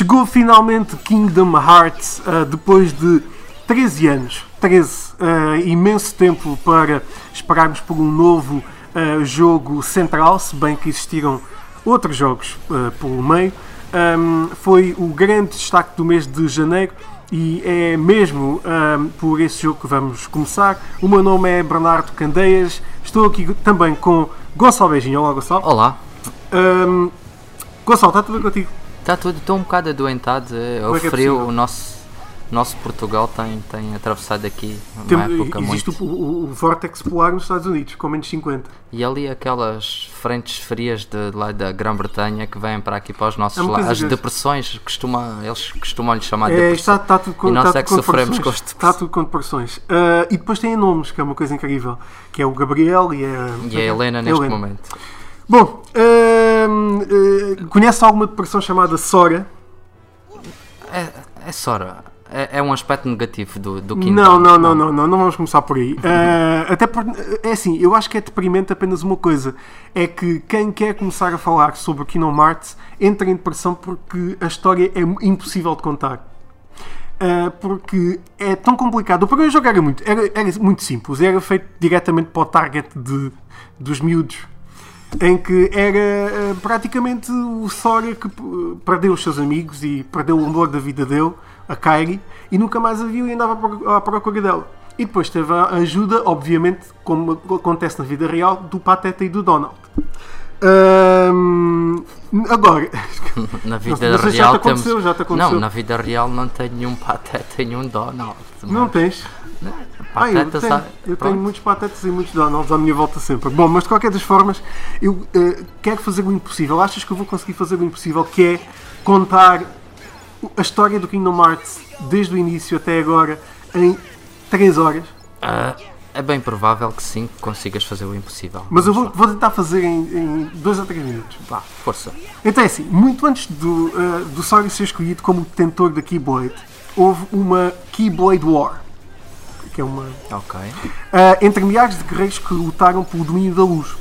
chegou finalmente Kingdom Hearts uh, depois de 13 anos. 13, uh, imenso tempo para esperarmos por um novo uh, jogo central, se bem que existiram outros jogos pelo meio. Um, foi o grande destaque do mês de janeiro e é mesmo um, por esse jogo que vamos começar. O meu nome é Bernardo Candeias, estou aqui também com Gonçalo Beijinho. Olá, Gonçalo. Olá. Um, Gonçalo, está tudo bem contigo? Está tudo, estou um bocado adoentado. É, o é, é frio, o nosso nosso Portugal tem, tem atravessado aqui uma Tem, época existe muito... o, o, Vortex Polar nos Estados Unidos, com menos 50. E ali aquelas frentes frias de, lá da Grã-Bretanha que vêm para aqui para os nossos é lados. As depressões, costuma, eles costumam lhe chamar de é, está, está tudo com, e nós é que sofremos com Está tudo com depressões. Uh, e depois tem nomes, que é uma coisa incrível, que é o Gabriel e a, e a Helena neste Helena. momento. Bom, uh, uh, conhece alguma depressão chamada Sora? É, é Sora. É, é, um aspecto negativo do, do Kingdom. Não, não, não, não, não, não vamos começar por aí. Uh, até por, é assim, eu acho que é deprimente apenas uma coisa: é que quem quer começar a falar sobre o Kingdom Hearts entra em depressão porque a história é impossível de contar. Uh, porque é tão complicado. O primeiro jogo era muito, era, era muito simples, era feito diretamente para o target de, dos miúdos em que era uh, praticamente o Sora que perdeu os seus amigos e perdeu o amor da vida dele a Kairi, e nunca mais a viu e andava à procura dela. E depois teve a ajuda, obviamente, como acontece na vida real, do Pateta e do Donald. Um, agora, na vida real já te aconteceu, temos... já te aconteceu. Não, na vida real não tem nenhum Pateta e nenhum Donald. Mas... Não tens? Ah, eu, tenho, eu tenho, muitos patetas e muitos Donalds à minha volta sempre. Bom, mas de qualquer das formas, eu uh, quero fazer o impossível. Achas que eu vou conseguir fazer o impossível? Que é contar a história do Kingdom Hearts desde o início até agora em 3 horas? Uh, é bem provável que sim, que consigas fazer o impossível. Mas eu vou, vou, tentar fazer em 2 a 3 minutos. Vá, força. Então é assim, muito antes do, uh, do Sora ser escolhido como detentor da Keyblade, houve uma Keyblade War. Que é uma. Ok. Uh, entre milhares de guerreiros que lutaram pelo domínio da luz.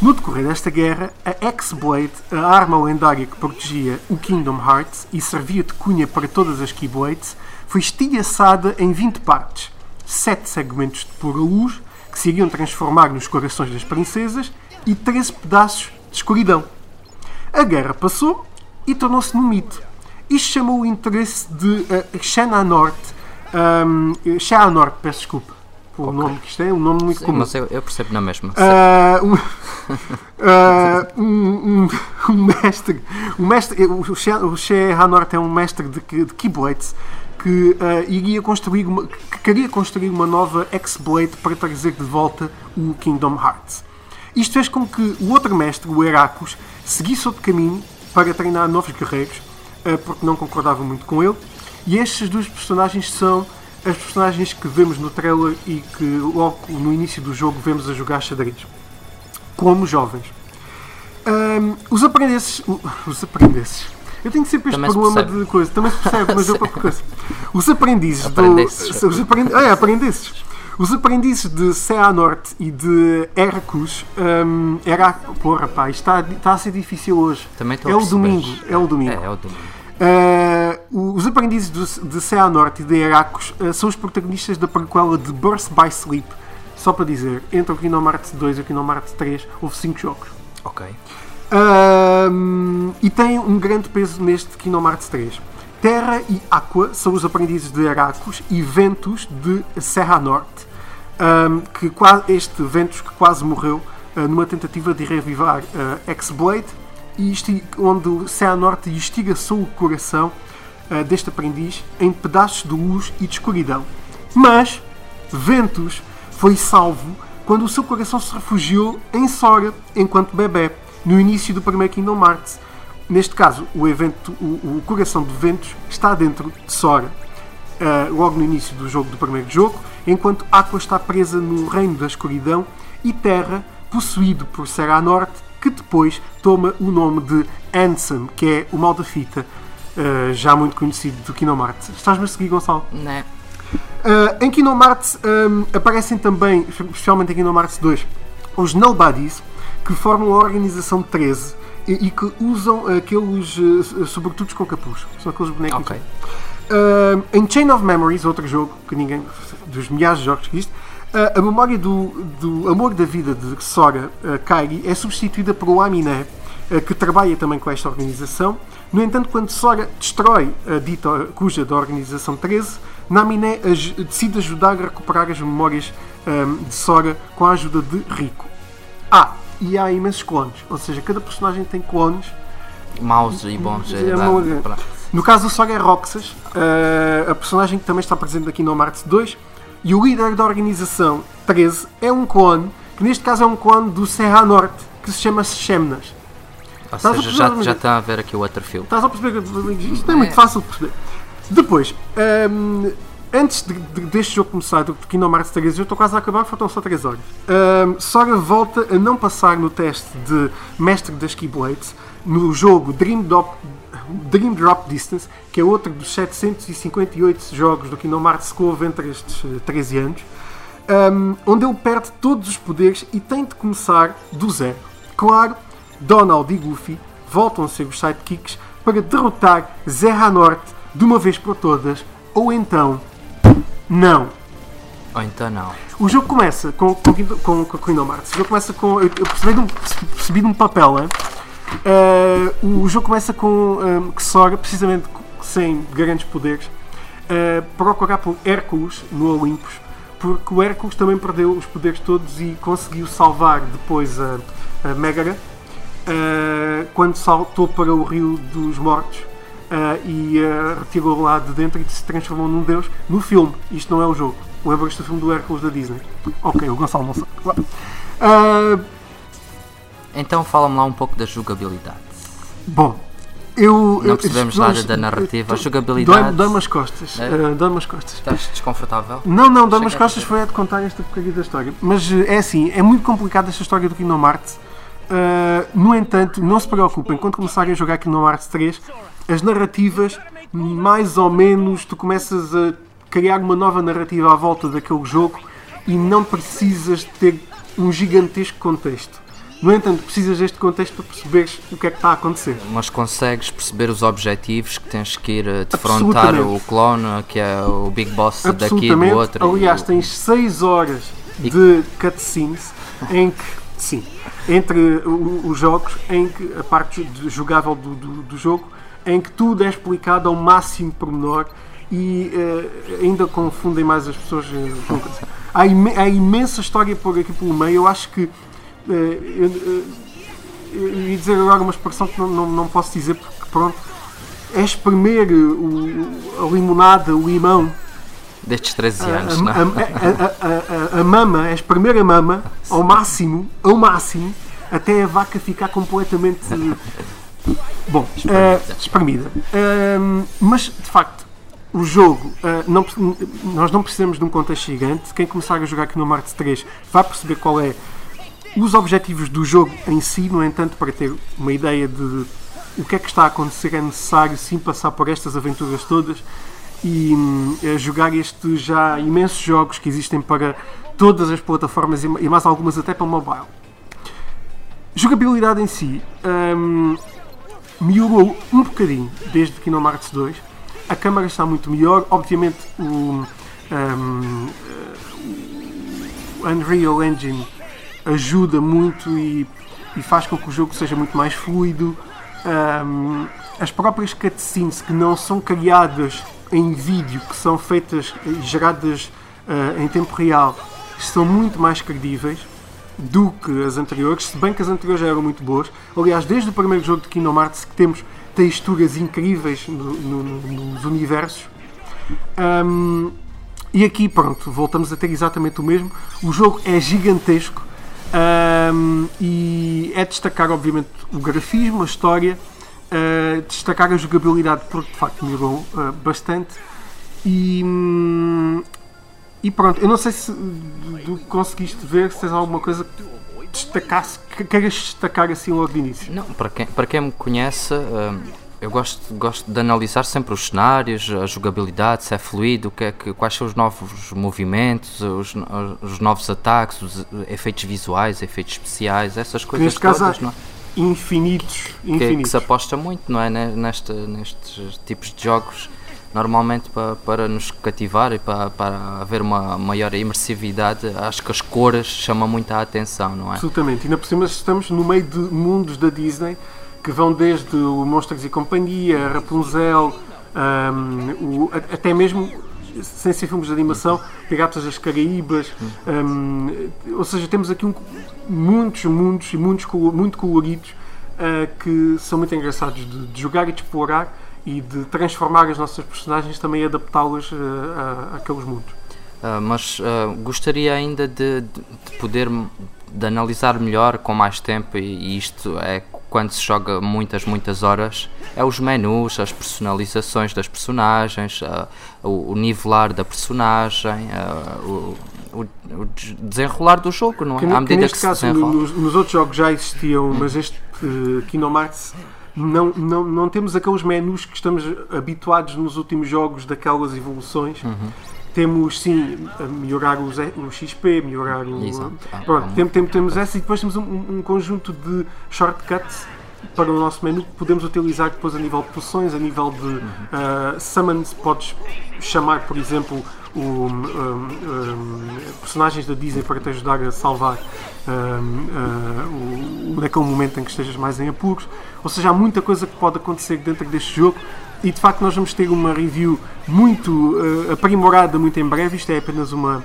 No decorrer desta guerra, a X-Blade, a arma lendária que protegia o Kingdom Hearts e servia de cunha para todas as Keyblades, foi estilhaçada em 20 partes, 7 segmentos de pura luz, que se iriam transformar nos corações das princesas, e 13 pedaços de escuridão. A guerra passou e tornou-se num mito. Isto chamou o interesse de uh, Xehanort, um, Xehanort, peço desculpa, o okay. nome que isto é, um nome muito Sim, comum. Mas eu, eu percebo na mesma. Uh, uh, um, um, um, mestre, um mestre, o Shea Hanort é um mestre de, de Keyblades que uh, iria construir uma, que queria construir uma nova X-Blade para trazer de volta o Kingdom Hearts. Isto fez com que o outro mestre, o Heracles, seguisse outro caminho para treinar novos guerreiros, uh, porque não concordava muito com ele. E estes dois personagens são as personagens que vemos no trailer e que logo no início do jogo vemos a jogar xadrez. Como jovens. Um, os aprendesses. Os aprendesses. Eu tenho sempre este problema de coisa. Também se percebe, mas eu pouca coisa. Os aprendizes aprendesses. do. Os aprend, ah, é, aprendesses. Os aprendizes de Norte e de Heracus. Um, era, porra, pá, está, está a ser difícil hoje. Também é o domingo. É o domingo. É, é o domingo. Uh, os aprendizes de, de Seanort e de Heracos uh, são os protagonistas da prequela de Birth by Sleep. Só para dizer, entre o Kingdom Hearts 2 e o Kingdom Hearts 3 houve 5 jogos. Ok. Uh, e tem um grande peso neste Kingdom Hearts 3. Terra e Aqua são os aprendizes de Heracos e Ventus de Serra Norte. Um, que este Ventus que quase morreu numa tentativa de revivar X-Blade e onde o Norte estigaçou o coração uh, deste aprendiz em pedaços de luz e de escuridão. Mas Ventus foi salvo quando o seu coração se refugiou em Sora enquanto bebê, no início do primeiro Kingdom Hearts. Neste caso, o, evento, o, o coração de Ventus está dentro de Sora, uh, logo no início do jogo do primeiro jogo, enquanto Aqua está presa no reino da escuridão e Terra, possuído por Serra Norte, que depois toma o nome de Ansem, que é o mal da fita, uh, já muito conhecido do Kingdom Hearts. Estás-me a seguir, Gonçalo? Não. Uh, em Kingdom Hearts um, aparecem também, especialmente em Kingdom Hearts 2, os Nobodies, que formam a Organização 13 e, e que usam aqueles uh, sobretudo com capuz. São aqueles bonecos. Okay. Uh, em Chain of Memories, outro jogo que ninguém. dos milhares de jogos que existe, a memória do, do amor da vida de Sora uh, Kairi é substituída por o Aminé, uh, que trabalha também com esta organização. No entanto, quando Sora destrói a dita cuja da organização 13, Naminé decide ajudar a recuperar as memórias um, de Sora com a ajuda de Rico. Ah, e há imensos clones, ou seja, cada personagem tem clones. Maus e bons. É, no caso do Sora é Roxas, uh, a personagem que também está presente aqui no Marte 2, e o líder da organização 13 é um clone, que neste caso é um clone do Serra Norte, que se chama Shemnas. Ou seja, já, já está a ver aqui o outro filme. Estás a perceber? Isto é, é muito fácil de perceber. Depois, um, antes de, de, deste jogo começar, do Kingdom Hearts 3, eu estou quase a acabar, faltam só 3 horas. Um, Sora volta a não passar no teste de Mestre das Keyblades no jogo Dream Drop, Dream Drop Distance, que é outro dos 758 jogos do Kingdom Hearts que houve entre estes 13 eh, anos, um, onde ele perde todos os poderes e tem de começar do zero. Claro, Donald e Goofy voltam a ser os sidekicks para derrotar Zerra Norte de uma vez por todas, ou então não. Ou então não. O jogo começa com, com, com, com Kingdom Hearts. O jogo começa com. Eu, percebi de um, percebi de um papel, hein? Uh, o jogo começa com um, que Sora, precisamente sem grandes poderes, uh, procurar por Hércules no Olympus, porque o Hércules também perdeu os poderes todos e conseguiu salvar depois a, a Megara uh, quando saltou para o Rio dos Mortos. Uh, e uh, retirou lá de dentro e se transformou num deus no filme. Isto não é o jogo. Lembras-te do filme do Hércules da Disney? Ok, o Gonçalo não sabe. Uh, então fala-me lá um pouco da jogabilidade. Bom, eu. Não percebemos nada da narrativa. A jogabilidade. Dói-me as costas. É? Uh, as costas. Estás desconfortável? Não, não, dói-me as costas foi a de contar esta porcaria da história. Mas é assim, é muito complicada esta história do Kingdom Hearts. Uh, no entanto, não se preocupem, quando começarem a jogar Kingdom Hearts 3, as narrativas, mais ou menos, tu começas a criar uma nova narrativa à volta daquele jogo e não precisas ter um gigantesco contexto. No entanto, precisas deste contexto para perceberes o que é que está a acontecer. Mas consegues perceber os objetivos que tens que ir a defrontar o clone, que é o Big Boss daqui e do outro. Aliás, tens 6 horas de cutscenes em que, sim, entre os jogos, em que a parte jogável do, do, do jogo em que tudo é explicado ao máximo pormenor e uh, ainda confundem mais as pessoas. Uh, há, im há, imensa história por aqui pelo meio. Eu acho que. Uh, eu, eu ia dizer agora uma expressão que não, não, não posso dizer porque, pronto, é espremer o, a limonada, o limão. Destes 13 anos, a, não? A, a, a, a, mama, é espremer a mama ao máximo, ao máximo, até a vaca ficar completamente Bom, uh, espremida. Uh, mas, de facto, o jogo, não, nós não precisamos de um contexto gigante. Quem começar a jogar aqui no Marte 3 vai perceber qual é os objetivos do jogo em si. No entanto, para ter uma ideia de o que é que está a acontecer, é necessário sim passar por estas aventuras todas e um, jogar estes já imensos jogos que existem para todas as plataformas e mais algumas até para mobile. Jogabilidade em si. Um, melhorou um bocadinho desde Kingdom Hearts 2. A câmara está muito melhor. Obviamente, o, um, o Unreal Engine ajuda muito e, e, faz com que o jogo seja muito mais fluido. Um, as próprias cutscenes que não são criadas em vídeo, que são feitas e geradas uh, em tempo real, são muito mais credíveis do que as anteriores, se bem que as anteriores já eram muito boas. Aliás, desde o primeiro jogo de Kingdom Hearts que temos texturas incríveis no, no, nos universos. Um, e aqui, pronto, voltamos a ter exatamente o mesmo. O jogo é gigantesco um, e é destacar, obviamente, o grafismo, a história, uh, destacar a jogabilidade, porque de facto melhorou uh, bastante. E, um, e pronto, eu não sei se do conseguiste ver, se tens alguma coisa que destacasse, que queiras destacar assim logo de início. Não, para quem, para quem me conhece, hum, eu gosto, gosto de analisar sempre os cenários, a jogabilidade, se é fluido, que é que, quais são os novos movimentos, os, os novos ataques, os efeitos visuais, efeitos especiais, essas coisas neste todas. Caso, não? infinitos, que, infinitos. que se aposta muito, não é? Ne- Nesta, nestes tipos de jogos, normalmente para, para nos cativar e para, para haver uma maior imersividade, acho que as cores chamam muito a atenção, não é? Absolutamente. E ainda por cima estamos no meio de mundos da Disney que vão desde o Monstros e Companhia, Rapunzel, ahm, o- até mesmo, sem ser filmes de animação, Piratas das Caraíbas. ahm, ou seja, temos aqui um- muitos mundos e muitos muito coloridos ah, que são muito engraçados de, de jogar e de explorar e de transformar as nossas personagens também adaptá-las ah, a- àqueles mundos. Ah, mas gostaria ainda de, de- de poder de analisar melhor com mais tempo e isto é quando se joga muitas muitas horas é os menus as personalizações das personagens ah, o, o nivelar da personagem ah, o, o- o des- desenrolar do jogo não é Que, à que medida que, neste se caso desenrola nos, nos outros jogos já existiam, mas este uh, Kingdom Hearts não, não, não temos aqueles menus que estamos habituados nos últimos jogos daquelas evoluções. Uhum. Temos sim a melhorar os, o XP, melhorar o. Exato. Ah, Pronto, tem- tem- temos essa e depois temos um, um conjunto de shortcuts para o nosso menu que podemos utilizar depois a nível de poções, a nível de Uhum. uh, summons, podes chamar, por exemplo, o, um, um, personagens da Disney para te ajudar a salvar um, uh, o, naquele momento em que estejas mais em apuros. Ou seja, há muita coisa que pode acontecer dentro deste jogo e de facto nós vamos ter uma review muito uh, aprimorada muito em breve. Isto é apenas uma,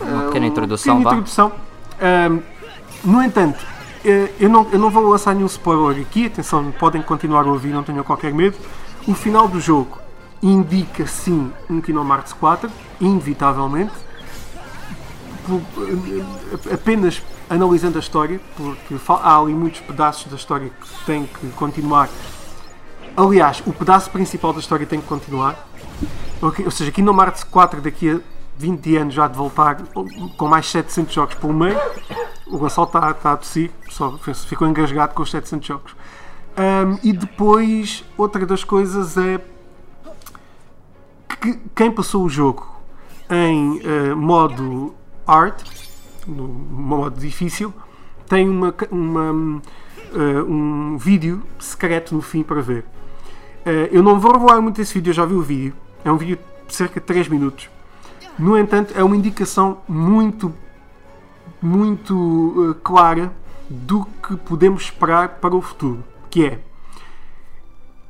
uma uh, pequena introdução pequena vá. introdução. Um, no entanto, eh, eu não, eu não vou lançar nenhum spoiler aqui, atenção, podem continuar a ouvir, não tenham qualquer medo. O final do jogo indica sim um Kingdom Hearts 4, inevitavelmente. Por- eh, apenas analisando a história, porque há ali muitos pedaços da história que têm que continuar. Aliás, o pedaço principal da história tem que continuar. Ou seja, Kingdom Hearts 4 daqui a 20 anos já de voltar com mais 700 jogos pelo meio. O Gonçalo está tá a tossir, só ficou engasgado com os 700 jogos. Ahm, e depois, outra das coisas é que quem passou o jogo em eh, modo hard, no modo difícil, tem uma, uma, eh, um vídeo secreto no fim para ver. Eh, eu não vou revelar muito esse vídeo, eu já vi o vídeo. É um vídeo de cerca de 3 minutos. No entanto, é uma indicação muito, muito eh, clara do que podemos esperar para o futuro. Que é,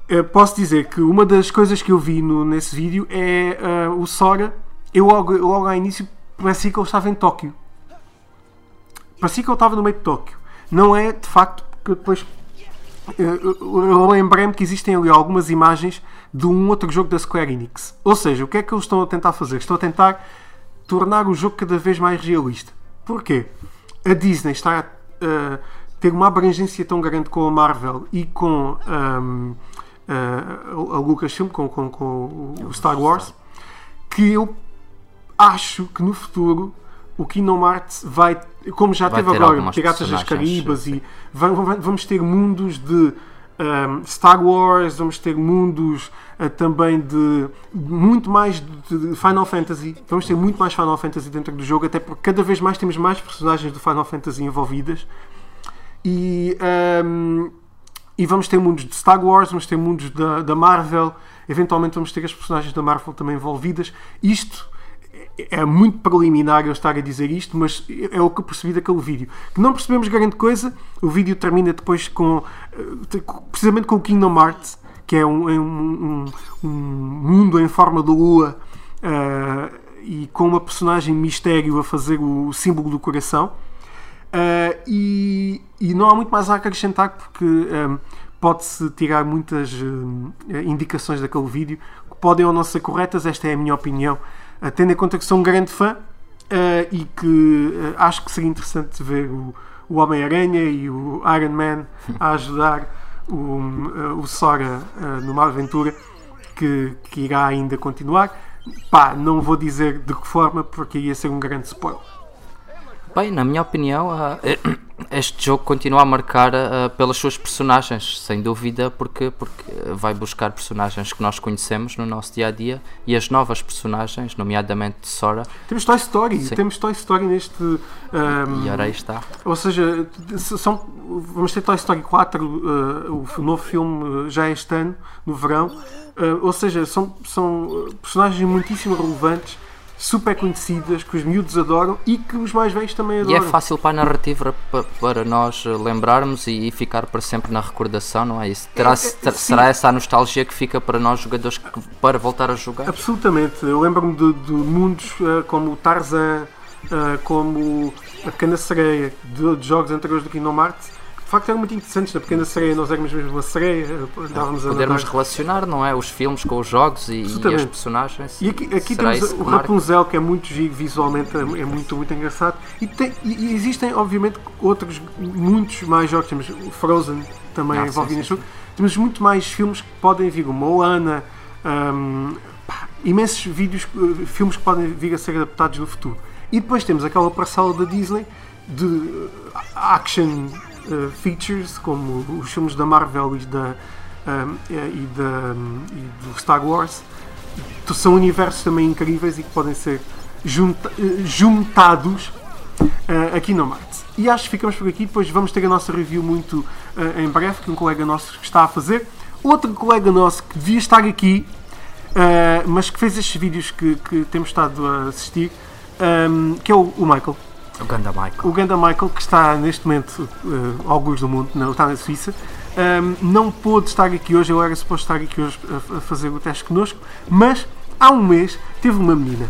eh, posso dizer que uma das coisas que eu vi no- nesse vídeo é eh, o Sora. Eu logo, logo ao início parecia que ele estava em Tóquio. Parecia que ele estava no meio de Tóquio. Não é de facto porque depois eu- lembrei-me que existem ali algumas imagens de um outro jogo da Square Enix. Ou seja, o que é que eles estão a tentar fazer? Estão a tentar tornar o jogo cada vez mais realista. Porquê? A Disney está a eh, ter uma abrangência tão grande com a Marvel e com ahm, eh, a Lucasfilm, com, com, com o Star Wars, que eu acho que no futuro o Kingdom Hearts vai, como já Vai teve agora, Piratas das sim. e va- va- vamos ter mundos de um, Star Wars, vamos ter mundos uh, também de muito mais de, de Final Fantasy. Vamos ter muito mais Final Fantasy dentro do jogo, até porque cada vez mais temos mais personagens do Final Fantasy envolvidas. E, um, e vamos ter mundos de Star Wars, vamos ter mundos da, da Marvel, eventualmente vamos ter as personagens da Marvel também envolvidas. Isto é muito preliminar eu estar a dizer isto, mas é o que percebi daquele vídeo. Que não percebemos grande coisa, o vídeo termina depois com eh, precisamente com o Kingdom Hearts, que é um, é um, um- um mundo em forma de lua eh, e com uma personagem mistério a fazer o símbolo do coração. Uh, e, e não há muito mais a acrescentar porque pode-se tirar muitas indicações daquele vídeo que podem ou não ser corretas, esta é a minha opinião, uh, tendo em conta que sou um grande fã uh, e que uh, acho que seria interessante ver o, o Homem-Aranha e o Iron Man a ajudar o, uh, o Sora numa aventura que, que irá ainda continuar. Pá, não vou dizer de que forma porque ia ser um grande spoiler. Bem, na minha opinião, este jogo continua a marcar uh, pelas suas personagens, sem dúvida, porque, porque vai buscar personagens que nós conhecemos no nosso dia a dia e as novas personagens, nomeadamente Sora. Temos Toy Story, Sim. temos Toy Story neste. Um, e ora aí está. Ou seja, são, vamos ter Toy Story 4, uh, o novo filme já é este ano, no verão. Uh, ou seja, são, são personagens muitíssimo relevantes super conhecidas, que os miúdos adoram e que os mais velhos também adoram. E é fácil para a narrativa para nós lembrarmos e ficar para sempre na recordação, não é isso? Terá, é, é, será essa a nostalgia que fica para nós jogadores que, para voltar a jogar? Absolutamente. Eu lembro-me de, de, mundos uh, como o Tarzan, uh, como a Pequena Sereia, de, de jogos anteriores do Kingdom Hearts, facto eram muito interessantes. Na pequena sereia nós éramos mesmo uma sereia. Andávamos a Podermos relacionar, não é? Os filmes com os jogos e, e as personagens. E aqui, aqui temos o Rapunzel, que é muito giro visualmente, é, é muito, muito engraçado. E, tem, e, existem, obviamente, outros, muitos mais jogos. Temos o Frozen também ah, envolvido neste jogo. Temos muito mais filmes que podem vir, o Moana, um, pá, imensos vídeos, eh, filmes que podem vir a ser adaptados no futuro. E depois temos aquela parcela da Disney de action uh, features, como os filmes da Marvel e, da, um, e, da, um, e do Star Wars, são universos também incríveis e que podem ser junta, uh, juntados uh, aqui no Marte. E acho que ficamos por aqui, depois vamos ter a nossa review muito em breve, que um colega nosso está a fazer. Outro colega nosso que devia estar aqui, mas que fez estes vídeos que, que temos estado a assistir, um, que é o, o Michael. O Ganda Michael. O Ganda Michael, que está neste momento uh, alguns do mundo, não, está na Suíça, um, não pôde estar aqui hoje, ele era suposto estar aqui hoje a, a fazer o teste connosco, mas há um mês teve uma menina.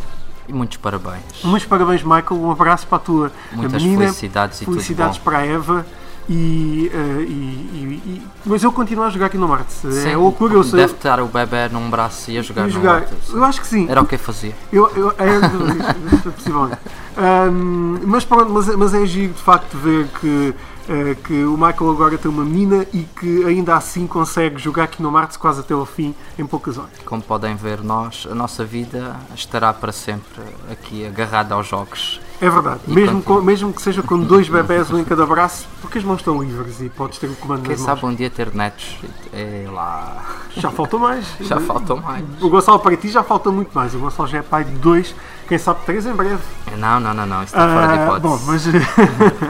E muitos parabéns. Muitos parabéns, Michael. Um abraço para a tua Muitas menina. felicidades e Felicidades para a Eva. E, uh, e, e, e, mas eu continuo a jogar aqui no Marte. é loucura, eu sei. Deve estar o bebê num braço e a jogar, jogar. Eu acho que sim. Era o que fazia. Eu, eu, é, possivelmente. Um, mas pronto, mas, mas é giro de facto ver que, uh, que o Michael agora tem uma mina e que ainda assim consegue jogar aqui no Marte quase até ao fim em poucas horas. Como podem ver, nós, a nossa vida estará para sempre aqui agarrada aos jogos. É verdade, mesmo, com, mesmo que seja com dois bebés um em cada braço, porque as mãos estão livres e podes ter o comando Quem sabe um dia ter netos, é lá. Já faltam mais. já faltam mais. O Gonçalo para ti já falta muito mais. O Gonçalo já é pai de dois, quem sabe três em breve. Não, não, não, não, isso está fora de ah, hipótese. Bom, mas.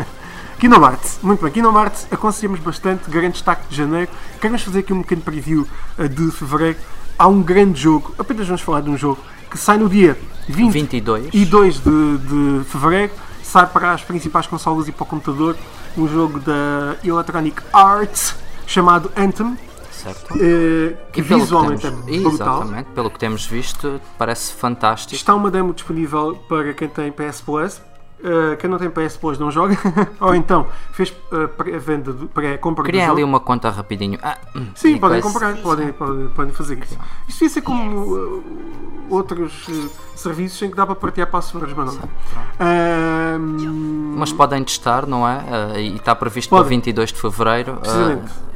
Kinomart, muito bem, Kinomart aconselhamos bastante, grande destaque de janeiro. Queremos fazer aqui um pequeno preview uh, de fevereiro. Há um grande jogo, apenas vamos falar de um jogo que sai no dia 20 22 e 2 de, de fevereiro. Sai para as principais consolas e para o computador um jogo da Electronic Arts chamado Anthem. Certo. Uh, que visualmente temos, é brutal. Exatamente, pelo que temos visto, parece fantástico. Está uma demo disponível para quem tem PS Plus Uh, quem não tem PS Plus não joga, ou então fez uh, pré-venda, pré-compra Criem ali uma conta rapidinho. Ah, hum, Sim, podem comprar, podem, podem, podem, fazer isso. Isto devia ser como uh, outros serviços em que dá para partilhar passwords, mas não. mas podem testar, não é? e está previsto para 22 de Fevereiro.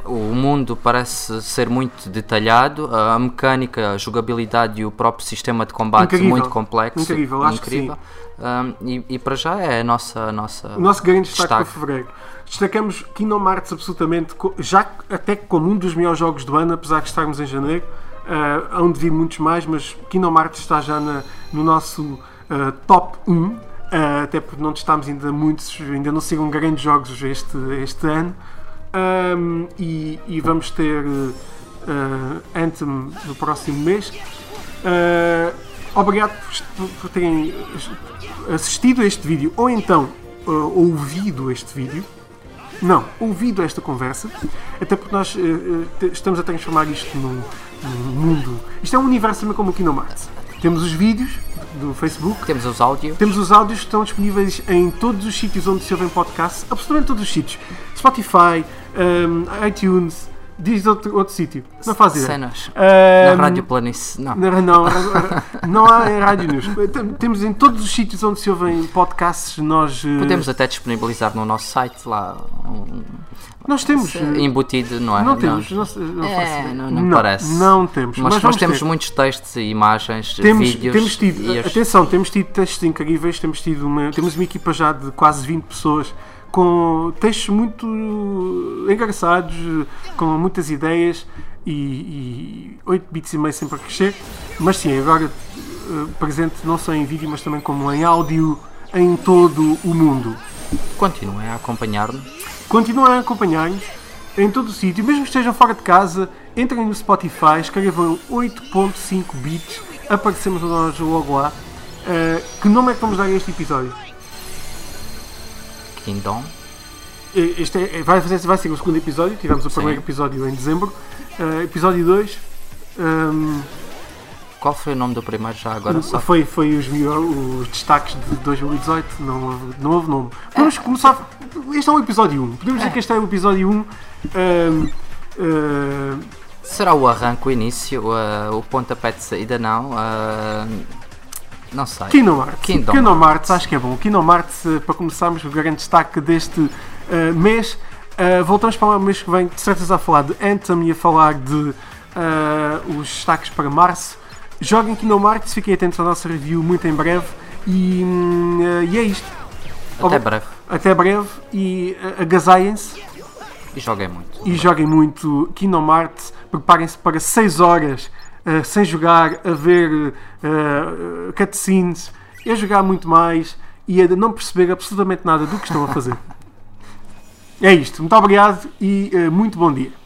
o mundo parece ser muito detalhado, a mecânica, a jogabilidade e o próprio sistema de combate incrível. muito complexo. Incrível, acho incrível. que sim. Um, e, e, para já é a nossa. A nossa o nosso grande destaque, destaque. para fevereiro. Destacamos Kingdom Hearts absolutamente, já até como um dos melhores jogos do ano, apesar de estarmos em janeiro. Uh, hão de vir muitos mais, mas Kingdom Hearts está já na, no nosso uh, top 1. Uh, ah, até porque não testámos ainda muitos, ainda não sigam grandes jogos este, este ano. Um, e, e, vamos ter uh, Anthem no próximo mês. Uh, obrigado por, por terem assistido a este vídeo ou então uh, ouvido este vídeo. Não, ouvido esta conversa, até porque nós uh, estamos a transformar isto num, num, mundo. Isto é um universo também como aqui no Marte. Temos os vídeos do Facebook, temos os áudios, temos os áudios que estão disponíveis em todos os sítios onde se ouvem podcasts, absolutamente todos os sítios: Spotify, um, iTunes, Diz outro, outro sítio. Não faz ideia. Cenas. Um, na Rádio Planície. Não. Não, não, não há em Rádio News. Temos em todos os sítios onde se ouvem podcasts, nós. Eh, Podemos até disponibilizar no nosso site lá. Um, nós temos. Embutido, não é? Não temos. Não, não, é, não, não, parece. Não temos. Mas, mas nós temos ter. muitos textos e imagens, temos, vídeos. Temos tido, atenção, temos tido textos incríveis, temos tido uma, temos uma equipa já de quase 20 pessoas com textos muito engraçados, com muitas ideias e, e 8 bits e meio sempre a crescer. Mas sim, agora uh, presente não só em vídeo, mas também como em áudio em todo o mundo. Continuem a acompanhar-nos. Continuem a acompanhar-nos em todo o sítio, mesmo que estejam fora de casa, entrem no Spotify, escrevam 8.5 bits, aparecemos nós logo lá. Uh, que nome é que vamos dar a este episódio? Kingdom. Este é, vai, vai ser o segundo episódio, tivemos o Sim. primeiro episódio em dezembro. Uh, episódio 2 um, Qual foi o nome do primeiro já agora? Só foi, foi os, melhor, os destaques de 2018, não houve, não houve nome. Podemos começar. Este é o episódio 1. Podemos dizer que este é o episódio 1. Um, uh, Será o arranque, o início, uh, o pontapé de saída? Não. uh, não sei. Kingdom Hearts. Kingdom Kingdom Hearts, acho que é bom. Kingdom Hearts, uh, para começarmos, o grande destaque deste uh, mês. Uh, voltamos para o mês que vem, de certeza, a falar de Anthem e a falar de uh, os destaques para março. Joguem Kingdom Hearts, fiquem atentos à nossa review muito em breve. E, hum, e é isto. Até Ob- breve. Até breve e uh, agasalhem-se E joguem muito. e joguem muito Kingdom Hearts. Preparem-se para 6 horas uh, sem jogar, a ver uh, cutscenes, a jogar muito mais e a não perceber absolutamente nada do que estão a fazer. é isto. Muito obrigado e uh, muito bom dia.